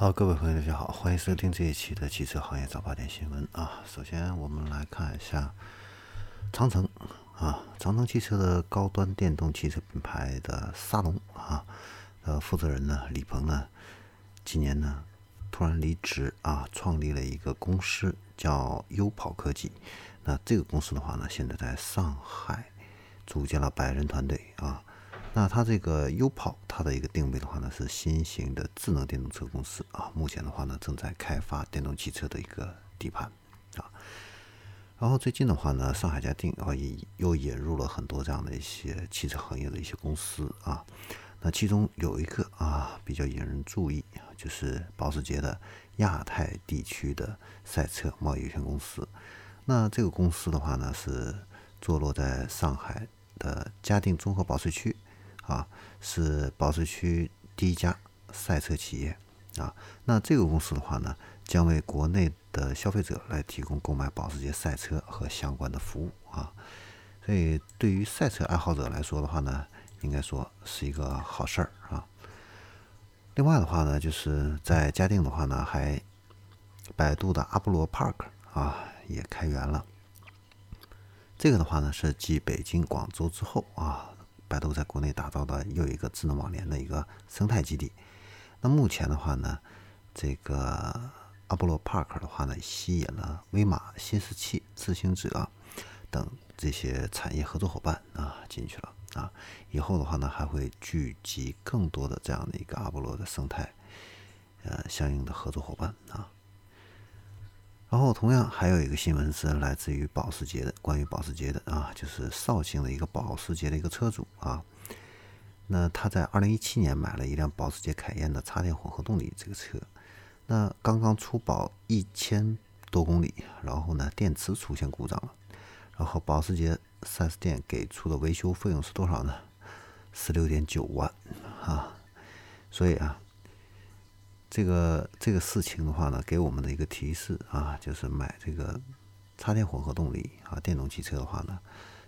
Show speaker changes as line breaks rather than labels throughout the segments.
好，各位朋友，大家好，欢迎收听这一期的汽车行业早八点新闻啊。首先，我们来看一下长城啊，长城汽车的高端电动汽车品牌的沙龙啊，呃，负责人呢，李鹏呢，今年呢突然离职啊，创立了一个公司叫优跑科技。那这个公司的话呢，现在在上海组建了百人团队啊。那它这个优跑，它的一个定位的话呢，是新型的智能电动车公司啊。目前的话呢，正在开发电动汽车的一个底盘啊。然后最近的话呢，上海嘉定啊也又引入了很多这样的一些汽车行业的一些公司啊。那其中有一个啊比较引人注意，就是保时捷的亚太地区的赛车贸易有限公司。那这个公司的话呢，是坐落在上海的嘉定综合保税区。啊，是保时区第一家赛车企业啊。那这个公司的话呢，将为国内的消费者来提供购买保时捷赛车和相关的服务啊。所以对于赛车爱好者来说的话呢，应该说是一个好事儿啊。另外的话呢，就是在嘉定的话呢，还百度的阿波罗 Park 啊也开园了。这个的话呢，是继北京、广州之后啊。百度在国内打造的又一个智能网联的一个生态基地。那目前的话呢，这个阿波罗 Park 的话呢，吸引了威马、新石器、自行者等这些产业合作伙伴啊进去了啊。以后的话呢，还会聚集更多的这样的一个阿波罗的生态，呃，相应的合作伙伴啊。然后，同样还有一个新闻是来自于保时捷的，关于保时捷的啊，就是绍兴的一个保时捷的一个车主啊。那他在二零一七年买了一辆保时捷凯宴的插电混合动力这个车，那刚刚出保一千多公里，然后呢电池出现故障了，然后保时捷 4S 店给出的维修费用是多少呢？十六点九万啊，所以啊。这个这个事情的话呢，给我们的一个提示啊，就是买这个插电混合动力啊电动汽车的话呢，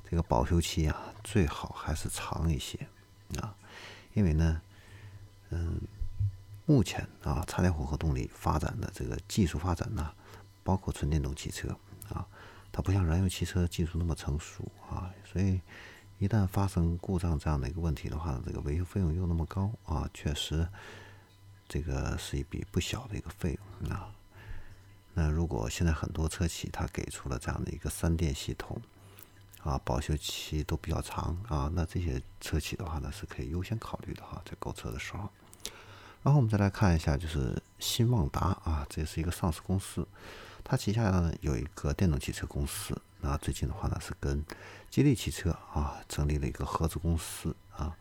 这个保修期啊最好还是长一些啊，因为呢，嗯，目前啊插电混合动力发展的这个技术发展呢，包括纯电动汽车啊，它不像燃油汽车技术那么成熟啊，所以一旦发生故障这样的一个问题的话，这个维修费用又那么高啊，确实。这个是一笔不小的一个费用啊。那如果现在很多车企它给出了这样的一个三电系统啊，保修期都比较长啊，那这些车企的话呢是可以优先考虑的哈，在购车的时候。然后我们再来看一下，就是新旺达啊，这是一个上市公司，它旗下呢有一个电动汽车公司。那最近的话呢是跟吉利汽车啊成立了一个合资公司啊。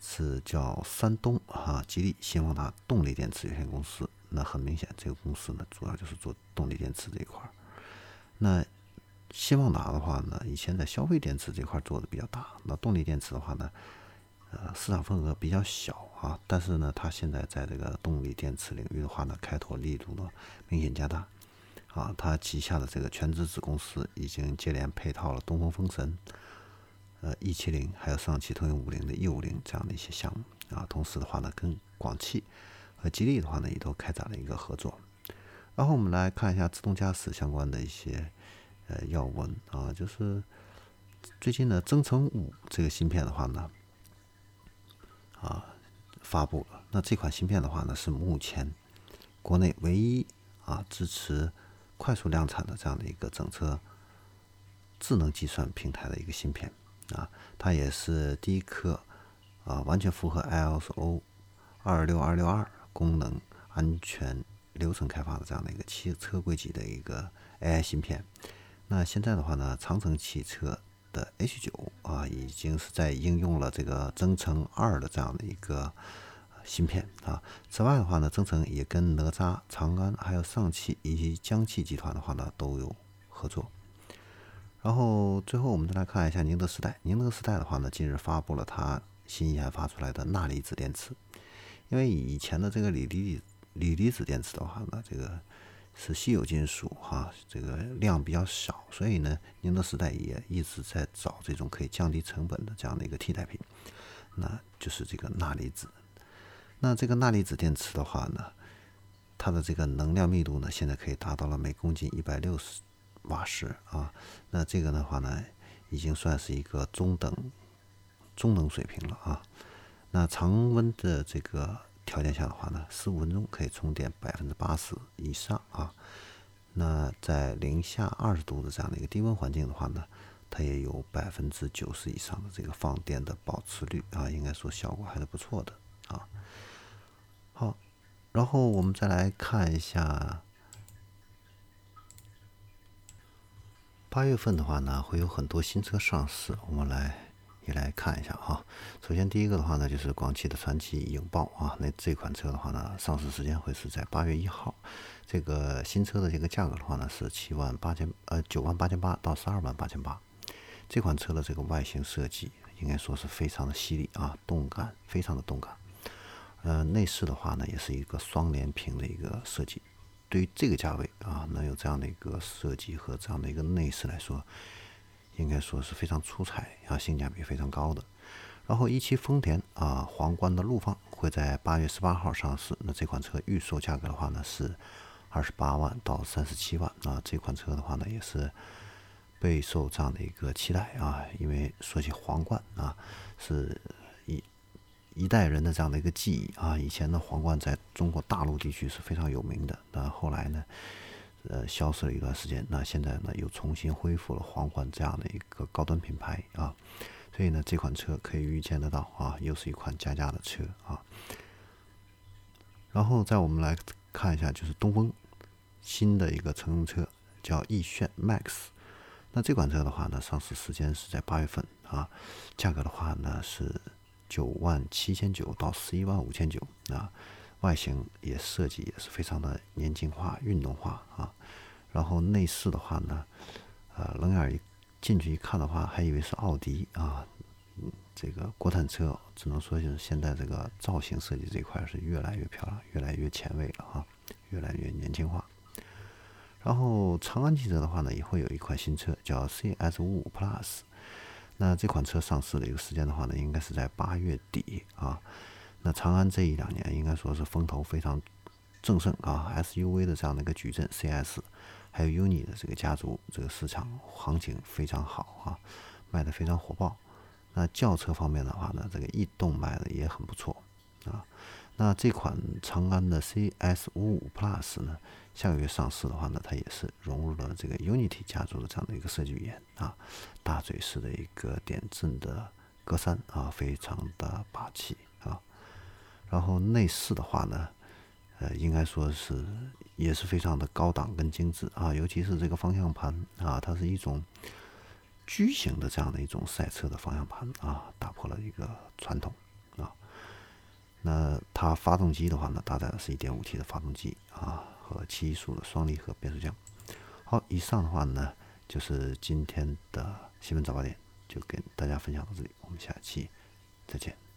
是叫山东啊，吉利新旺达动力电池有限公司。那很明显，这个公司呢，主要就是做动力电池这一块儿。那新旺达的话呢，以前在消费电池这块做的比较大。那动力电池的话呢，呃，市场份额比较小啊。但是呢，它现在在这个动力电池领域的话呢，开拓力度呢明显加大。啊，它旗下的这个全资子公司已经接连配套了东风风神。呃，E 七零还有上汽通用五菱的 E 五零这样的一些项目啊，同时的话呢，跟广汽和吉利的话呢，也都开展了一个合作。然后我们来看一下自动驾驶相关的一些呃要闻啊，就是最近的增程五这个芯片的话呢，啊发布了。那这款芯片的话呢，是目前国内唯一啊支持快速量产的这样的一个整车智能计算平台的一个芯片。啊，它也是第一颗啊，完全符合 ISO 二六二六二功能安全流程开发的这样的一个汽车规级的一个 AI 芯片。那现在的话呢，长城汽车的 H 九啊，已经是在应用了这个增程二的这样的一个芯片啊。此外的话呢，增程也跟哪吒、长安还有上汽以及江汽集团的话呢，都有合作。然后最后我们再来看一下宁德时代。宁德时代的话呢，近日发布了它新研发出来的钠离子电池。因为以前的这个锂离锂离子电池的话呢，这个是稀有金属哈，这个量比较少，所以呢，宁德时代也一直在找这种可以降低成本的这样的一个替代品，那就是这个钠离子。那这个钠离子电池的话呢，它的这个能量密度呢，现在可以达到了每公斤一百六十瓦时啊。那这个的话呢，已经算是一个中等中等水平了啊。那常温的这个条件下的话呢，十五分钟可以充电百分之八十以上啊。那在零下二十度的这样的一个低温环境的话呢，它也有百分之九十以上的这个放电的保持率啊，应该说效果还是不错的啊。好，然后我们再来看一下八月份的话呢，会有很多新车上市，我们来。也来看一下哈。首先第一个的话呢，就是广汽的传祺影豹啊。那这款车的话呢，上市时间会是在八月一号。这个新车的这个价格的话呢，是七万八千呃九万八千八到十二万八千八。这款车的这个外形设计应该说是非常的犀利啊，动感非常的动感。呃，内饰的话呢，也是一个双联屏的一个设计。对于这个价位啊，能有这样的一个设计和这样的一个内饰来说。应该说是非常出彩啊，性价比非常高的。然后一汽丰田啊，皇冠的陆放会在八月十八号上市。那这款车预售价格的话呢是二十八万到三十七万啊。这款车的话呢也是备受这样的一个期待啊，因为说起皇冠啊，是一代人的这样的一个记忆啊。以前的皇冠在中国大陆地区是非常有名的，那后来呢？呃，消失了一段时间，那现在呢又重新恢复了皇冠这样的一个高端品牌啊，所以呢这款车可以预见得到啊，又是一款加价的车啊。然后再我们来看一下，就是东风新的一个乘用车叫逸炫 Max，那这款车的话呢，上市时间是在八月份啊，价格的话呢是九万七千九到十一万五千九啊。外形也设计也是非常的年轻化、运动化啊。然后内饰的话呢，呃，冷眼一进去一看的话，还以为是奥迪啊。嗯，这个国产车只能说就是现在这个造型设计这块是越来越漂亮、越来越前卫了啊，越来越年轻化。然后长安汽车的话呢，也会有一款新车叫 CS 五五 Plus。那这款车上市的一个时间的话呢，应该是在八月底啊。那长安这一两年应该说是风头非常正盛啊，SUV 的这样的一个矩阵 CS，还有 UNI 的这个家族，这个市场行情非常好啊，卖的非常火爆。那轿车方面的话呢，这个逸动卖的也很不错啊。那这款长安的 CS 五五 Plus 呢，下个月上市的话呢，它也是融入了这个 UNITY 家族的这样的一个设计语言啊，大嘴式的一个点阵的格栅啊，非常的霸气啊。然后内饰的话呢，呃，应该说是也是非常的高档跟精致啊，尤其是这个方向盘啊，它是一种矩形的这样的一种赛车的方向盘啊，打破了一个传统。它发动机的话呢，搭载的是 1.5T 的发动机啊，和七速的双离合变速箱。好，以上的话呢，就是今天的新闻早八点，就跟大家分享到这里，我们下期再见。